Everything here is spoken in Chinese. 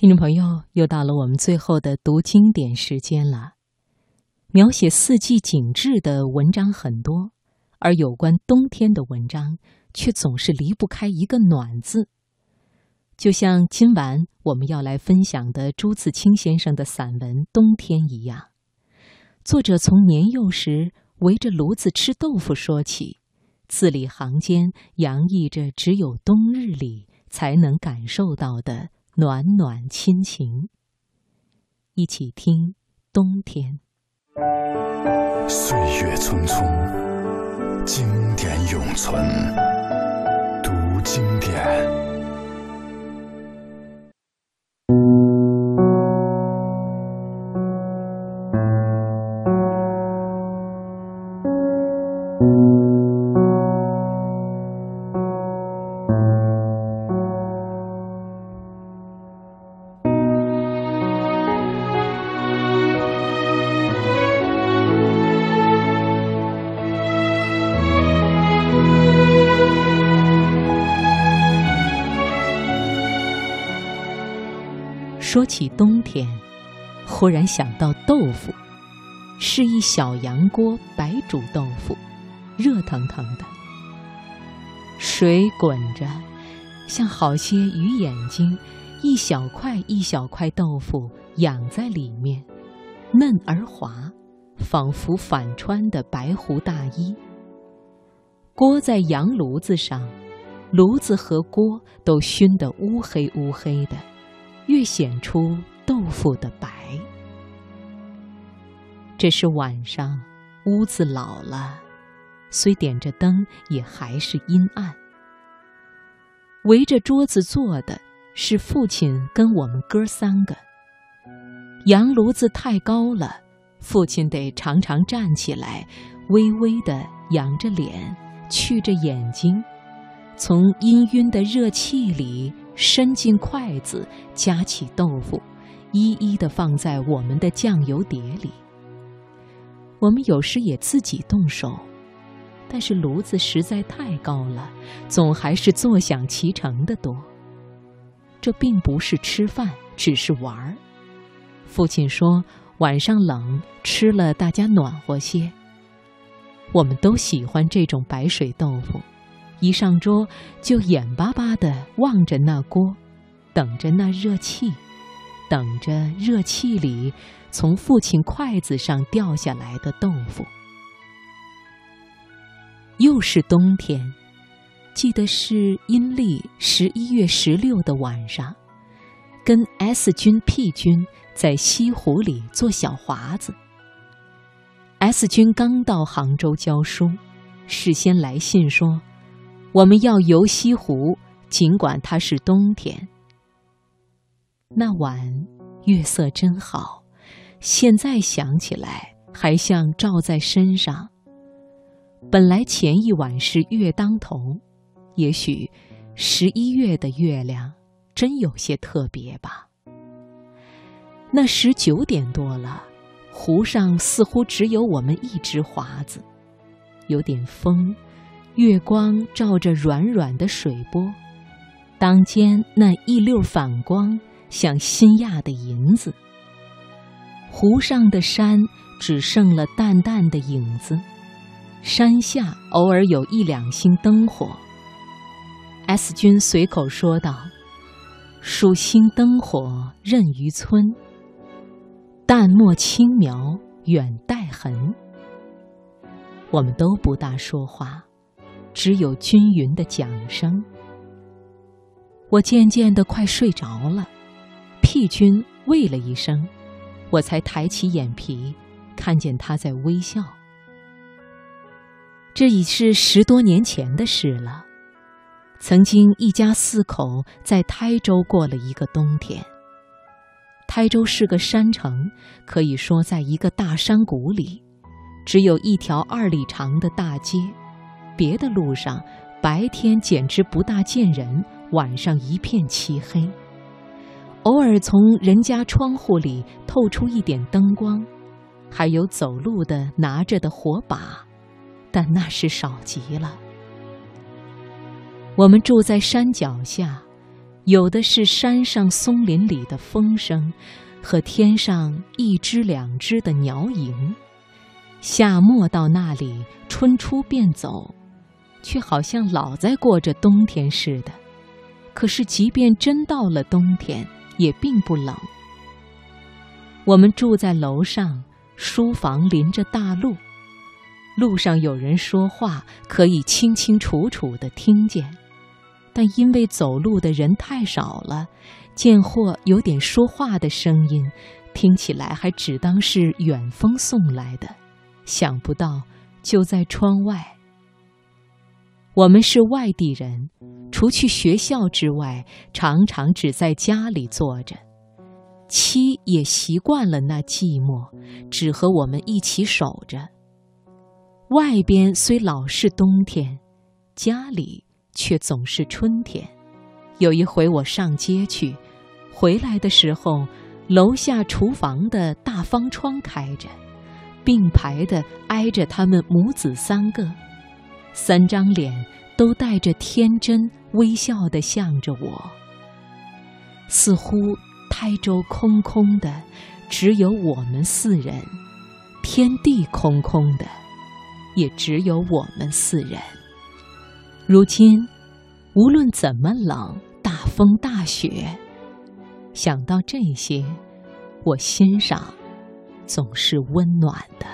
听众朋友，又到了我们最后的读经典时间了。描写四季景致的文章很多，而有关冬天的文章却总是离不开一个“暖”字。就像今晚我们要来分享的朱自清先生的散文《冬天》一样，作者从年幼时围着炉子吃豆腐说起，字里行间洋溢着只有冬日里才能感受到的。暖暖亲情，一起听《冬天》。岁月匆匆，经典永存。读经典。说起冬天，忽然想到豆腐，是一小洋锅白煮豆腐，热腾腾的，水滚着，像好些鱼眼睛，一小块一小块豆腐养在里面，嫩而滑，仿佛反穿的白狐大衣。锅在洋炉子上，炉子和锅都熏得乌黑乌黑的。越显出豆腐的白。这是晚上，屋子老了，虽点着灯，也还是阴暗。围着桌子坐的是父亲跟我们哥三个。洋炉子太高了，父亲得常常站起来，微微的仰着脸，觑着眼睛，从氤氲的热气里。伸进筷子，夹起豆腐，一一的放在我们的酱油碟里。我们有时也自己动手，但是炉子实在太高了，总还是坐享其成的多。这并不是吃饭，只是玩儿。父亲说晚上冷，吃了大家暖和些。我们都喜欢这种白水豆腐。一上桌就眼巴巴地望着那锅，等着那热气，等着热气里从父亲筷子上掉下来的豆腐。又是冬天，记得是阴历十一月十六的晚上，跟 S 君、P 君在西湖里做小华子。S 君刚到杭州教书，事先来信说。我们要游西湖，尽管它是冬天。那晚月色真好，现在想起来还像照在身上。本来前一晚是月当头，也许十一月的月亮真有些特别吧。那时九点多了，湖上似乎只有我们一只华子，有点风。月光照着软软的水波，当间那一溜反光，像新压的银子。湖上的山只剩了淡淡的影子，山下偶尔有一两星灯火。S 君随口说道：“数星灯火任渔村，淡墨轻描远带痕。”我们都不大说话。只有均匀的桨声。我渐渐的快睡着了，屁君喂了一声，我才抬起眼皮，看见他在微笑。这已是十多年前的事了。曾经一家四口在台州过了一个冬天。台州是个山城，可以说在一个大山谷里，只有一条二里长的大街。别的路上，白天简直不大见人，晚上一片漆黑。偶尔从人家窗户里透出一点灯光，还有走路的拿着的火把，但那是少极了。我们住在山脚下，有的是山上松林里的风声，和天上一只两只的鸟影。夏末到那里，春初便走，却好像老在过着冬天似的。可是，即便真到了冬天，也并不冷。我们住在楼上，书房临着大路，路上有人说话，可以清清楚楚地听见。但因为走路的人太少了，见或有点说话的声音，听起来还只当是远风送来的。想不到，就在窗外。我们是外地人，除去学校之外，常常只在家里坐着。妻也习惯了那寂寞，只和我们一起守着。外边虽老是冬天，家里却总是春天。有一回我上街去，回来的时候，楼下厨房的大方窗开着。并排的挨着他们母子三个，三张脸都带着天真微笑的向着我。似乎台州空空的，只有我们四人；天地空空的，也只有我们四人。如今，无论怎么冷，大风大雪，想到这些，我心上。总是温暖的。